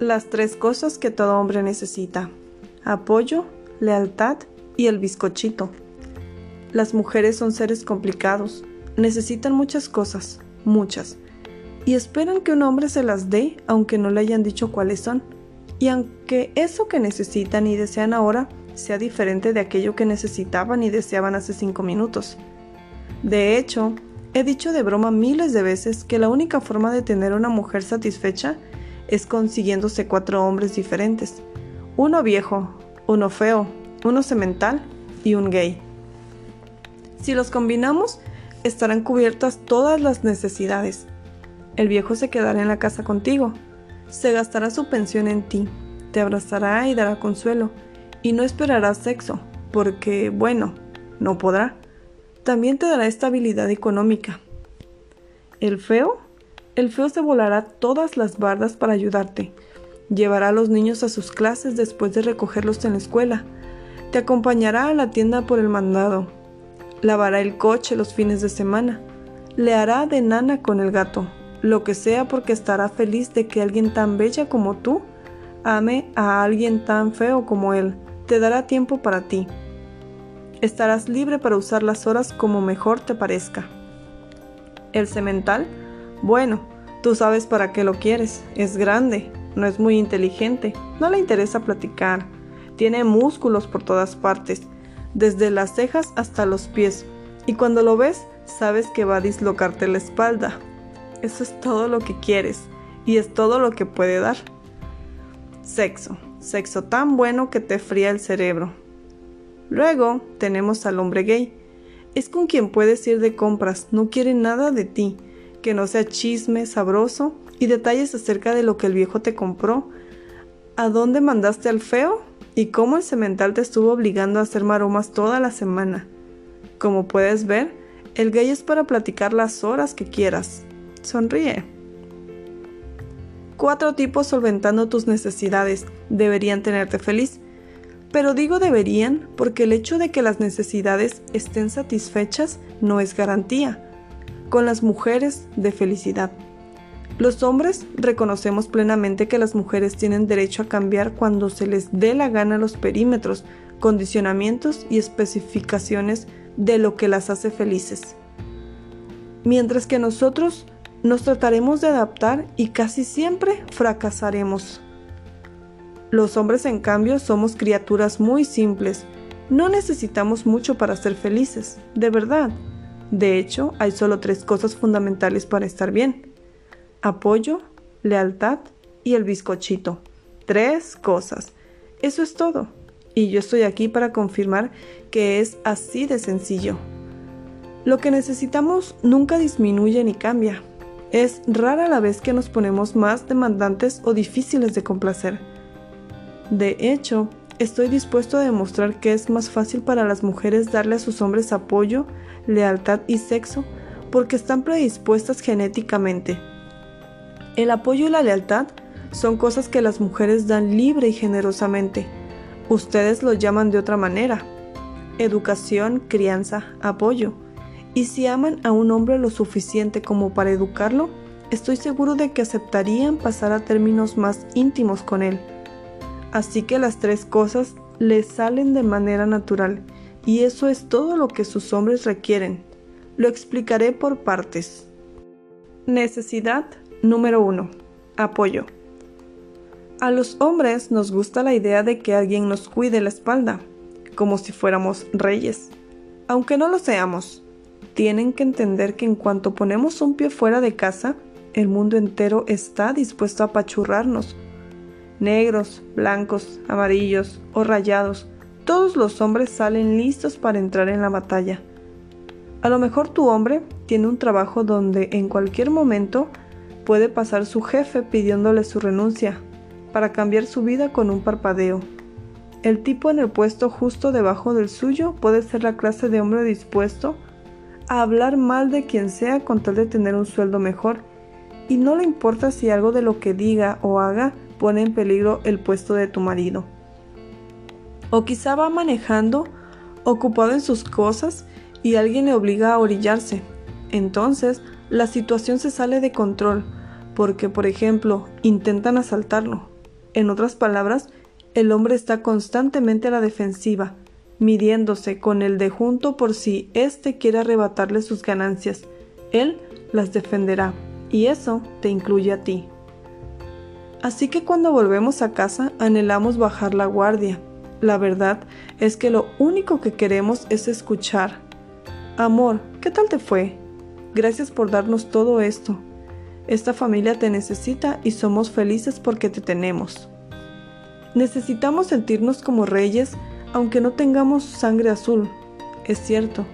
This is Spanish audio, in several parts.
Las tres cosas que todo hombre necesita. Apoyo, lealtad y el bizcochito. Las mujeres son seres complicados. Necesitan muchas cosas, muchas. Y esperan que un hombre se las dé aunque no le hayan dicho cuáles son. Y aunque eso que necesitan y desean ahora sea diferente de aquello que necesitaban y deseaban hace cinco minutos. De hecho, he dicho de broma miles de veces que la única forma de tener una mujer satisfecha es consiguiéndose cuatro hombres diferentes. Uno viejo, uno feo, uno semental y un gay. Si los combinamos, estarán cubiertas todas las necesidades. El viejo se quedará en la casa contigo, se gastará su pensión en ti, te abrazará y dará consuelo, y no esperará sexo, porque, bueno, no podrá. También te dará estabilidad económica. El feo el feo se volará todas las bardas para ayudarte. Llevará a los niños a sus clases después de recogerlos en la escuela. Te acompañará a la tienda por el mandado. Lavará el coche los fines de semana. Le hará de nana con el gato. Lo que sea porque estará feliz de que alguien tan bella como tú ame a alguien tan feo como él. Te dará tiempo para ti. Estarás libre para usar las horas como mejor te parezca. El semental bueno, tú sabes para qué lo quieres. Es grande, no es muy inteligente, no le interesa platicar. Tiene músculos por todas partes, desde las cejas hasta los pies. Y cuando lo ves, sabes que va a dislocarte la espalda. Eso es todo lo que quieres y es todo lo que puede dar. Sexo. Sexo tan bueno que te fría el cerebro. Luego tenemos al hombre gay. Es con quien puedes ir de compras, no quiere nada de ti que no sea chisme sabroso y detalles acerca de lo que el viejo te compró, a dónde mandaste al feo y cómo el cemental te estuvo obligando a hacer maromas toda la semana. Como puedes ver, el gay es para platicar las horas que quieras. Sonríe. Cuatro tipos solventando tus necesidades deberían tenerte feliz. Pero digo deberían porque el hecho de que las necesidades estén satisfechas no es garantía con las mujeres de felicidad. Los hombres reconocemos plenamente que las mujeres tienen derecho a cambiar cuando se les dé la gana los perímetros, condicionamientos y especificaciones de lo que las hace felices. Mientras que nosotros nos trataremos de adaptar y casi siempre fracasaremos. Los hombres, en cambio, somos criaturas muy simples. No necesitamos mucho para ser felices, de verdad. De hecho, hay solo tres cosas fundamentales para estar bien. Apoyo, lealtad y el bizcochito. Tres cosas. Eso es todo. Y yo estoy aquí para confirmar que es así de sencillo. Lo que necesitamos nunca disminuye ni cambia. Es rara la vez que nos ponemos más demandantes o difíciles de complacer. De hecho, estoy dispuesto a demostrar que es más fácil para las mujeres darle a sus hombres apoyo, lealtad y sexo porque están predispuestas genéticamente. El apoyo y la lealtad son cosas que las mujeres dan libre y generosamente. Ustedes lo llaman de otra manera. Educación, crianza, apoyo. Y si aman a un hombre lo suficiente como para educarlo, estoy seguro de que aceptarían pasar a términos más íntimos con él. Así que las tres cosas les salen de manera natural y eso es todo lo que sus hombres requieren. Lo explicaré por partes. Necesidad número 1. Apoyo. A los hombres nos gusta la idea de que alguien nos cuide la espalda, como si fuéramos reyes. Aunque no lo seamos, tienen que entender que en cuanto ponemos un pie fuera de casa, el mundo entero está dispuesto a apachurrarnos. Negros, blancos, amarillos o rayados, todos los hombres salen listos para entrar en la batalla. A lo mejor tu hombre tiene un trabajo donde en cualquier momento puede pasar su jefe pidiéndole su renuncia para cambiar su vida con un parpadeo. El tipo en el puesto justo debajo del suyo puede ser la clase de hombre dispuesto a hablar mal de quien sea con tal de tener un sueldo mejor, y no le importa si algo de lo que diga o haga pone en peligro el puesto de tu marido. O quizá va manejando, ocupado en sus cosas, y alguien le obliga a orillarse. Entonces, la situación se sale de control, porque, por ejemplo, intentan asaltarlo. En otras palabras, el hombre está constantemente a la defensiva, midiéndose con el de junto por si éste quiere arrebatarle sus ganancias. Él las defenderá, y eso te incluye a ti. Así que cuando volvemos a casa anhelamos bajar la guardia. La verdad es que lo único que queremos es escuchar. Amor, ¿qué tal te fue? Gracias por darnos todo esto. Esta familia te necesita y somos felices porque te tenemos. Necesitamos sentirnos como reyes aunque no tengamos sangre azul. Es cierto.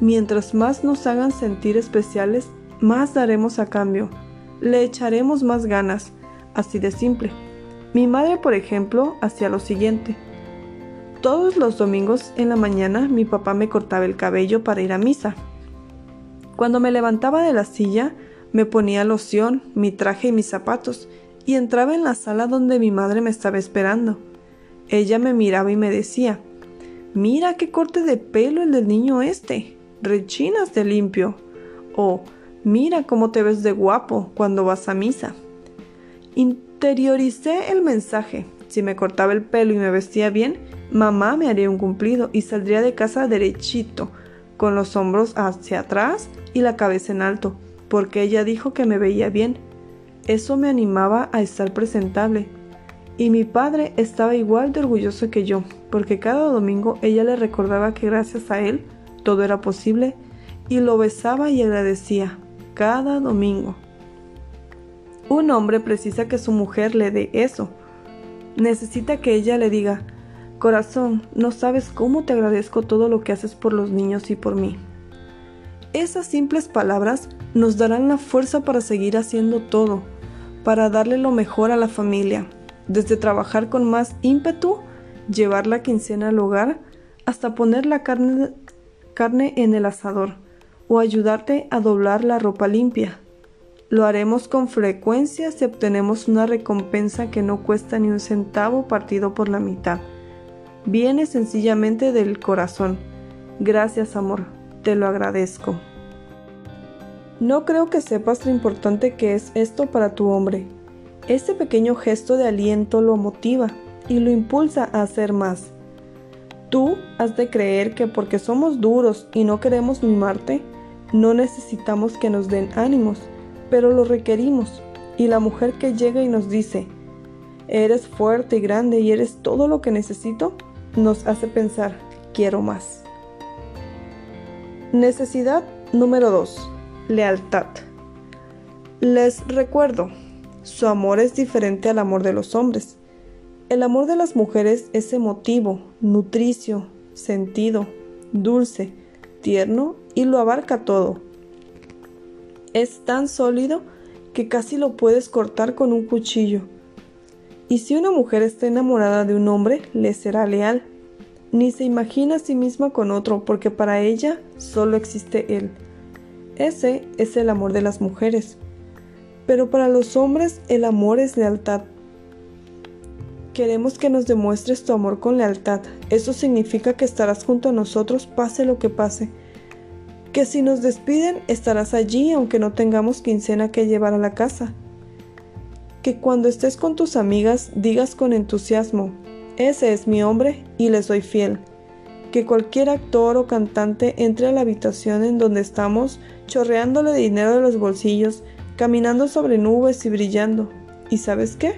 Mientras más nos hagan sentir especiales, más daremos a cambio. Le echaremos más ganas así de simple. Mi madre, por ejemplo, hacía lo siguiente. Todos los domingos en la mañana mi papá me cortaba el cabello para ir a misa. Cuando me levantaba de la silla, me ponía loción, mi traje y mis zapatos, y entraba en la sala donde mi madre me estaba esperando. Ella me miraba y me decía, Mira qué corte de pelo el del niño este, rechinas de limpio. O, mira cómo te ves de guapo cuando vas a misa. Interioricé el mensaje. Si me cortaba el pelo y me vestía bien, mamá me haría un cumplido y saldría de casa derechito, con los hombros hacia atrás y la cabeza en alto, porque ella dijo que me veía bien. Eso me animaba a estar presentable. Y mi padre estaba igual de orgulloso que yo, porque cada domingo ella le recordaba que gracias a él todo era posible y lo besaba y agradecía cada domingo. Un hombre precisa que su mujer le dé eso. Necesita que ella le diga, corazón, no sabes cómo te agradezco todo lo que haces por los niños y por mí. Esas simples palabras nos darán la fuerza para seguir haciendo todo, para darle lo mejor a la familia, desde trabajar con más ímpetu, llevar la quincena al hogar, hasta poner la carne, carne en el asador o ayudarte a doblar la ropa limpia. Lo haremos con frecuencia si obtenemos una recompensa que no cuesta ni un centavo partido por la mitad. Viene sencillamente del corazón. Gracias amor, te lo agradezco. No creo que sepas lo importante que es esto para tu hombre. Este pequeño gesto de aliento lo motiva y lo impulsa a hacer más. Tú has de creer que porque somos duros y no queremos mimarte, no necesitamos que nos den ánimos pero lo requerimos. Y la mujer que llega y nos dice, eres fuerte y grande y eres todo lo que necesito, nos hace pensar, quiero más. Necesidad número 2. Lealtad. Les recuerdo, su amor es diferente al amor de los hombres. El amor de las mujeres es emotivo, nutricio, sentido, dulce, tierno y lo abarca todo es tan sólido que casi lo puedes cortar con un cuchillo. Y si una mujer está enamorada de un hombre, le será leal. Ni se imagina a sí misma con otro, porque para ella solo existe él. Ese es el amor de las mujeres. Pero para los hombres el amor es lealtad. Queremos que nos demuestres tu amor con lealtad. Eso significa que estarás junto a nosotros pase lo que pase que si nos despiden estarás allí aunque no tengamos quincena que llevar a la casa. Que cuando estés con tus amigas digas con entusiasmo, ese es mi hombre y le soy fiel. Que cualquier actor o cantante entre a la habitación en donde estamos chorreándole dinero de los bolsillos, caminando sobre nubes y brillando. ¿Y sabes qué?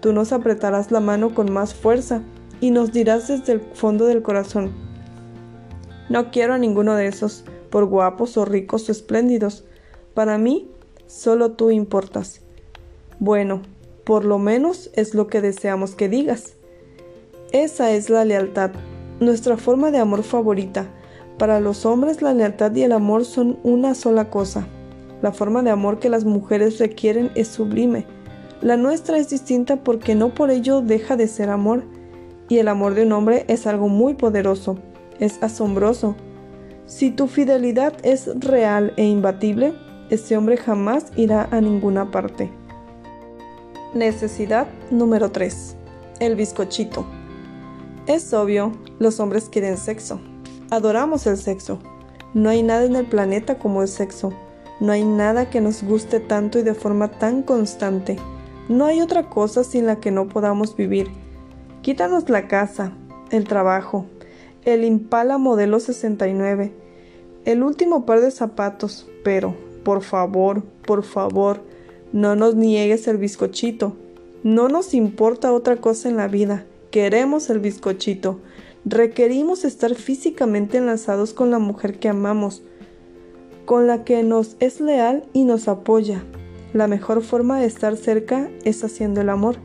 Tú nos apretarás la mano con más fuerza y nos dirás desde el fondo del corazón, no quiero a ninguno de esos por guapos o ricos o espléndidos. Para mí, solo tú importas. Bueno, por lo menos es lo que deseamos que digas. Esa es la lealtad, nuestra forma de amor favorita. Para los hombres la lealtad y el amor son una sola cosa. La forma de amor que las mujeres requieren es sublime. La nuestra es distinta porque no por ello deja de ser amor. Y el amor de un hombre es algo muy poderoso, es asombroso, si tu fidelidad es real e imbatible, ese hombre jamás irá a ninguna parte. Necesidad número 3. El bizcochito. Es obvio, los hombres quieren sexo. Adoramos el sexo. No hay nada en el planeta como el sexo. No hay nada que nos guste tanto y de forma tan constante. No hay otra cosa sin la que no podamos vivir. Quítanos la casa, el trabajo, el Impala modelo 69, el último par de zapatos, pero, por favor, por favor, no nos niegues el bizcochito. No nos importa otra cosa en la vida. Queremos el bizcochito. Requerimos estar físicamente enlazados con la mujer que amamos, con la que nos es leal y nos apoya. La mejor forma de estar cerca es haciendo el amor.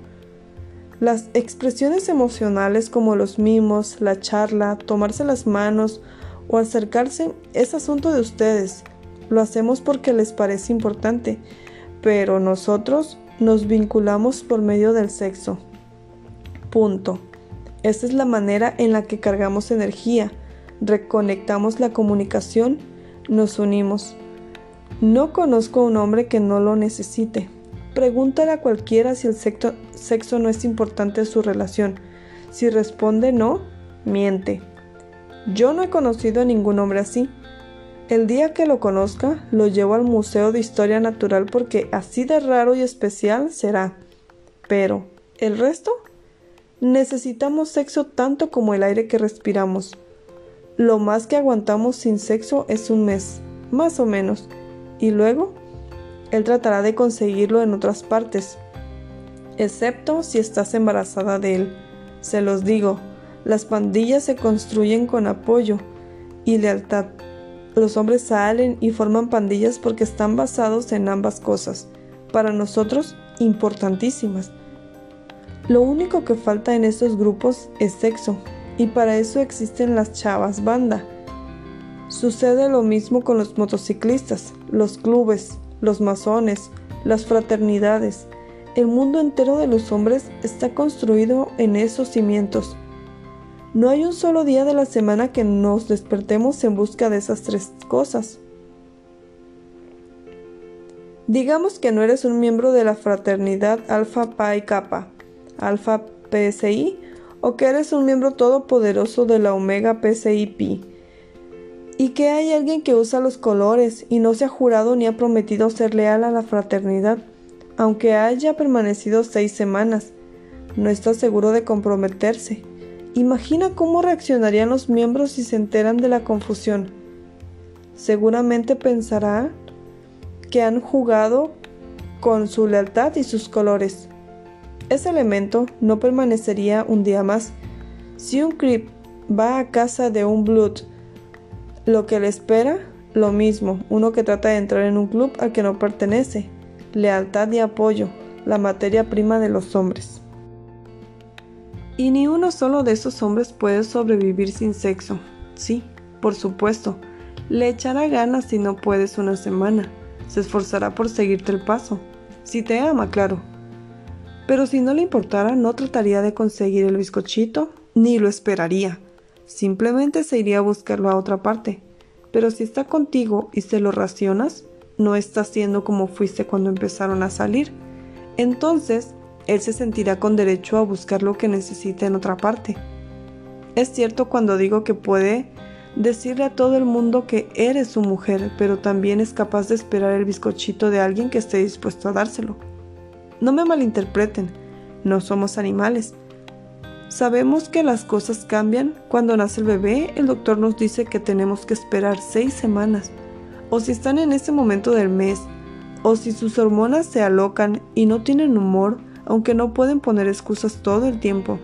Las expresiones emocionales como los mimos, la charla, tomarse las manos o acercarse es asunto de ustedes. Lo hacemos porque les parece importante, pero nosotros nos vinculamos por medio del sexo. Punto. Esta es la manera en la que cargamos energía, reconectamos la comunicación, nos unimos. No conozco a un hombre que no lo necesite. Pregúntale a cualquiera si el sexo, sexo no es importante en su relación. Si responde no, miente. Yo no he conocido a ningún hombre así. El día que lo conozca, lo llevo al Museo de Historia Natural porque así de raro y especial será. Pero, ¿el resto? Necesitamos sexo tanto como el aire que respiramos. Lo más que aguantamos sin sexo es un mes, más o menos. Y luego, él tratará de conseguirlo en otras partes, excepto si estás embarazada de él. Se los digo, las pandillas se construyen con apoyo y lealtad. Los hombres salen y forman pandillas porque están basados en ambas cosas, para nosotros importantísimas. Lo único que falta en estos grupos es sexo, y para eso existen las chavas banda. Sucede lo mismo con los motociclistas, los clubes, los masones, las fraternidades. El mundo entero de los hombres está construido en esos cimientos. No hay un solo día de la semana que nos despertemos en busca de esas tres cosas. Digamos que no eres un miembro de la fraternidad Alpha Pi Kappa Alpha PSI o que eres un miembro todopoderoso de la Omega PSI Pi y que hay alguien que usa los colores y no se ha jurado ni ha prometido ser leal a la fraternidad, aunque haya permanecido seis semanas. No está seguro de comprometerse. Imagina cómo reaccionarían los miembros si se enteran de la confusión. Seguramente pensará que han jugado con su lealtad y sus colores. Ese elemento no permanecería un día más. Si un creep va a casa de un blood, lo que le espera, lo mismo, uno que trata de entrar en un club al que no pertenece. Lealtad y apoyo, la materia prima de los hombres. Y ni uno solo de esos hombres puede sobrevivir sin sexo. Sí, por supuesto. Le echará ganas si no puedes una semana. Se esforzará por seguirte el paso. Si te ama, claro. Pero si no le importara, no trataría de conseguir el bizcochito, ni lo esperaría. Simplemente se iría a buscarlo a otra parte. Pero si está contigo y se lo racionas, no está siendo como fuiste cuando empezaron a salir. Entonces, él se sentirá con derecho a buscar lo que necesite en otra parte. Es cierto cuando digo que puede decirle a todo el mundo que eres su mujer, pero también es capaz de esperar el bizcochito de alguien que esté dispuesto a dárselo. No me malinterpreten, no somos animales. Sabemos que las cosas cambian. Cuando nace el bebé, el doctor nos dice que tenemos que esperar seis semanas. O si están en ese momento del mes, o si sus hormonas se alocan y no tienen humor, aunque no pueden poner excusas todo el tiempo.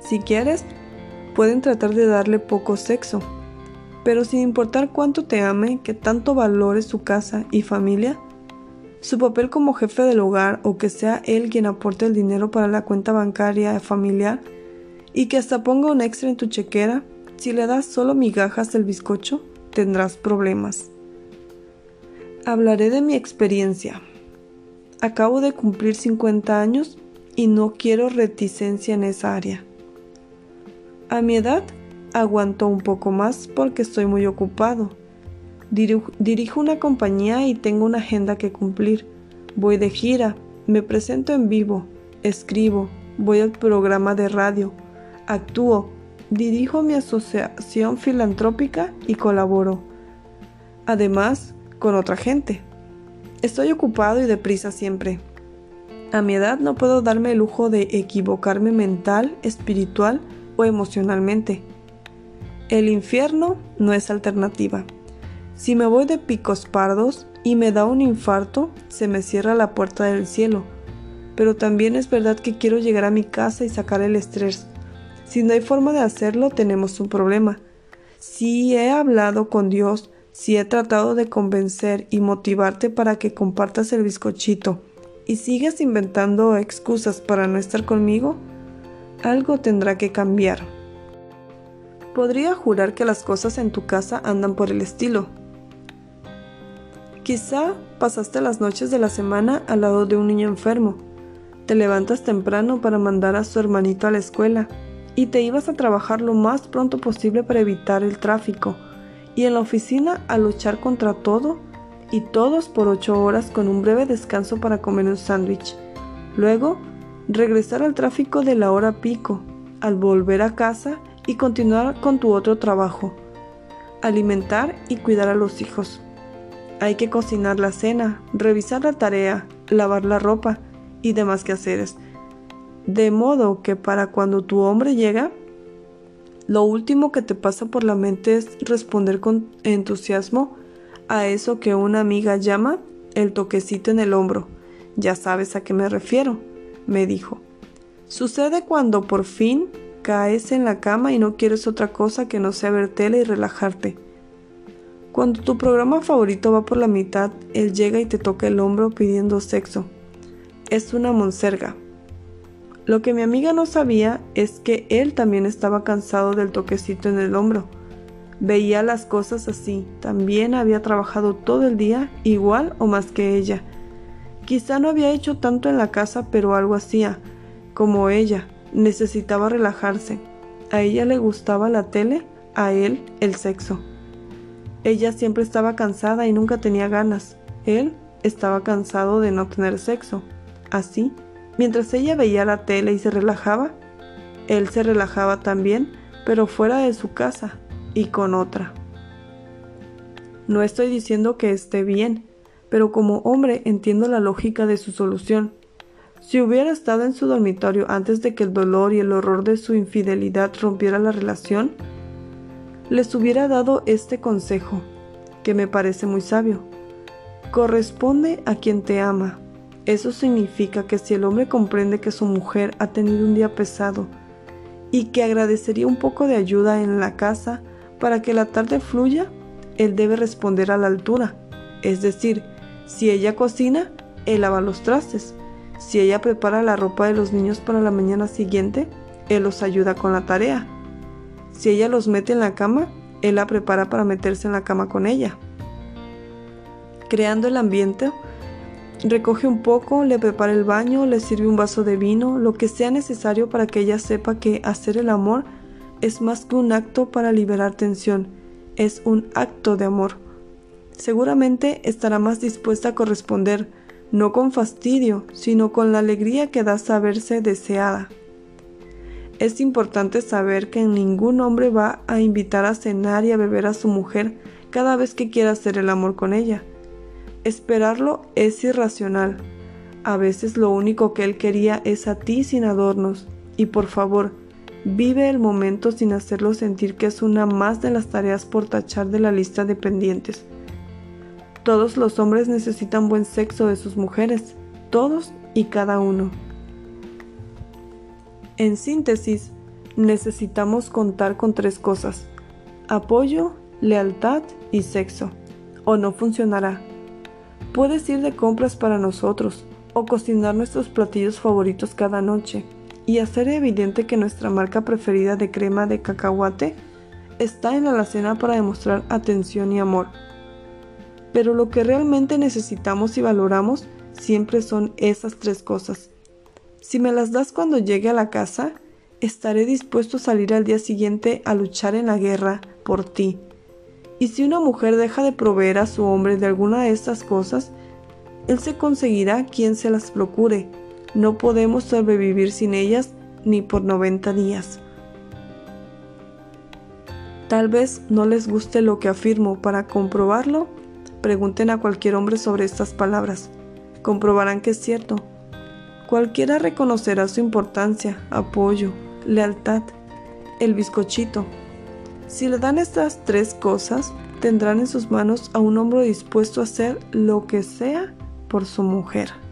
Si quieres, pueden tratar de darle poco sexo, pero sin importar cuánto te ame, que tanto valore su casa y familia, su papel como jefe del hogar o que sea él quien aporte el dinero para la cuenta bancaria familiar y que hasta ponga un extra en tu chequera, si le das solo migajas del bizcocho, tendrás problemas. Hablaré de mi experiencia. Acabo de cumplir 50 años y no quiero reticencia en esa área. A mi edad, aguanto un poco más porque estoy muy ocupado Dirijo una compañía y tengo una agenda que cumplir. Voy de gira, me presento en vivo, escribo, voy al programa de radio, actúo, dirijo mi asociación filantrópica y colaboro. Además, con otra gente. Estoy ocupado y deprisa siempre. A mi edad no puedo darme el lujo de equivocarme mental, espiritual o emocionalmente. El infierno no es alternativa. Si me voy de picos pardos y me da un infarto, se me cierra la puerta del cielo. Pero también es verdad que quiero llegar a mi casa y sacar el estrés. Si no hay forma de hacerlo, tenemos un problema. Si he hablado con Dios, si he tratado de convencer y motivarte para que compartas el bizcochito y sigues inventando excusas para no estar conmigo, algo tendrá que cambiar. Podría jurar que las cosas en tu casa andan por el estilo. Quizá pasaste las noches de la semana al lado de un niño enfermo. Te levantas temprano para mandar a su hermanito a la escuela y te ibas a trabajar lo más pronto posible para evitar el tráfico y en la oficina a luchar contra todo y todos por ocho horas con un breve descanso para comer un sándwich. Luego, regresar al tráfico de la hora pico, al volver a casa y continuar con tu otro trabajo, alimentar y cuidar a los hijos. Hay que cocinar la cena, revisar la tarea, lavar la ropa y demás quehaceres. De modo que para cuando tu hombre llega, lo último que te pasa por la mente es responder con entusiasmo a eso que una amiga llama el toquecito en el hombro. Ya sabes a qué me refiero, me dijo. Sucede cuando por fin caes en la cama y no quieres otra cosa que no sea ver tele y relajarte. Cuando tu programa favorito va por la mitad, él llega y te toca el hombro pidiendo sexo. Es una monserga. Lo que mi amiga no sabía es que él también estaba cansado del toquecito en el hombro. Veía las cosas así, también había trabajado todo el día, igual o más que ella. Quizá no había hecho tanto en la casa, pero algo hacía, como ella, necesitaba relajarse. A ella le gustaba la tele, a él el sexo. Ella siempre estaba cansada y nunca tenía ganas. Él estaba cansado de no tener sexo. Así Mientras ella veía la tele y se relajaba, él se relajaba también, pero fuera de su casa y con otra. No estoy diciendo que esté bien, pero como hombre entiendo la lógica de su solución. Si hubiera estado en su dormitorio antes de que el dolor y el horror de su infidelidad rompiera la relación, les hubiera dado este consejo, que me parece muy sabio. Corresponde a quien te ama, eso significa que si el hombre comprende que su mujer ha tenido un día pesado y que agradecería un poco de ayuda en la casa para que la tarde fluya, él debe responder a la altura. Es decir, si ella cocina, él lava los trastes. Si ella prepara la ropa de los niños para la mañana siguiente, él los ayuda con la tarea. Si ella los mete en la cama, él la prepara para meterse en la cama con ella. Creando el ambiente Recoge un poco, le prepara el baño, le sirve un vaso de vino, lo que sea necesario para que ella sepa que hacer el amor es más que un acto para liberar tensión, es un acto de amor. Seguramente estará más dispuesta a corresponder, no con fastidio, sino con la alegría que da saberse deseada. Es importante saber que ningún hombre va a invitar a cenar y a beber a su mujer cada vez que quiera hacer el amor con ella Esperarlo es irracional. A veces lo único que él quería es a ti sin adornos. Y por favor, vive el momento sin hacerlo sentir que es una más de las tareas por tachar de la lista de pendientes. Todos los hombres necesitan buen sexo de sus mujeres, todos y cada uno. En síntesis, necesitamos contar con tres cosas, apoyo, lealtad y sexo, o no funcionará. Puedes ir de compras para nosotros o cocinar nuestros platillos favoritos cada noche y hacer evidente que nuestra marca preferida de crema de cacahuate está en la alacena para demostrar atención y amor. Pero lo que realmente necesitamos y valoramos siempre son esas tres cosas. Si me las das cuando llegue a la casa, estaré dispuesto a salir al día siguiente a luchar en la guerra por ti y si una mujer deja de proveer a su hombre de alguna de estas cosas, él se conseguirá quien se las procure. No podemos sobrevivir sin ellas ni por 90 días. Tal vez no les guste lo que afirmo. Para comprobarlo, pregunten a cualquier hombre sobre estas palabras. Comprobarán que es cierto. Cualquiera reconocerá su importancia, apoyo, lealtad, el bizcochito. Si le dan estas tres cosas, tendrán en sus manos a un hombre dispuesto a hacer lo que sea por su mujer.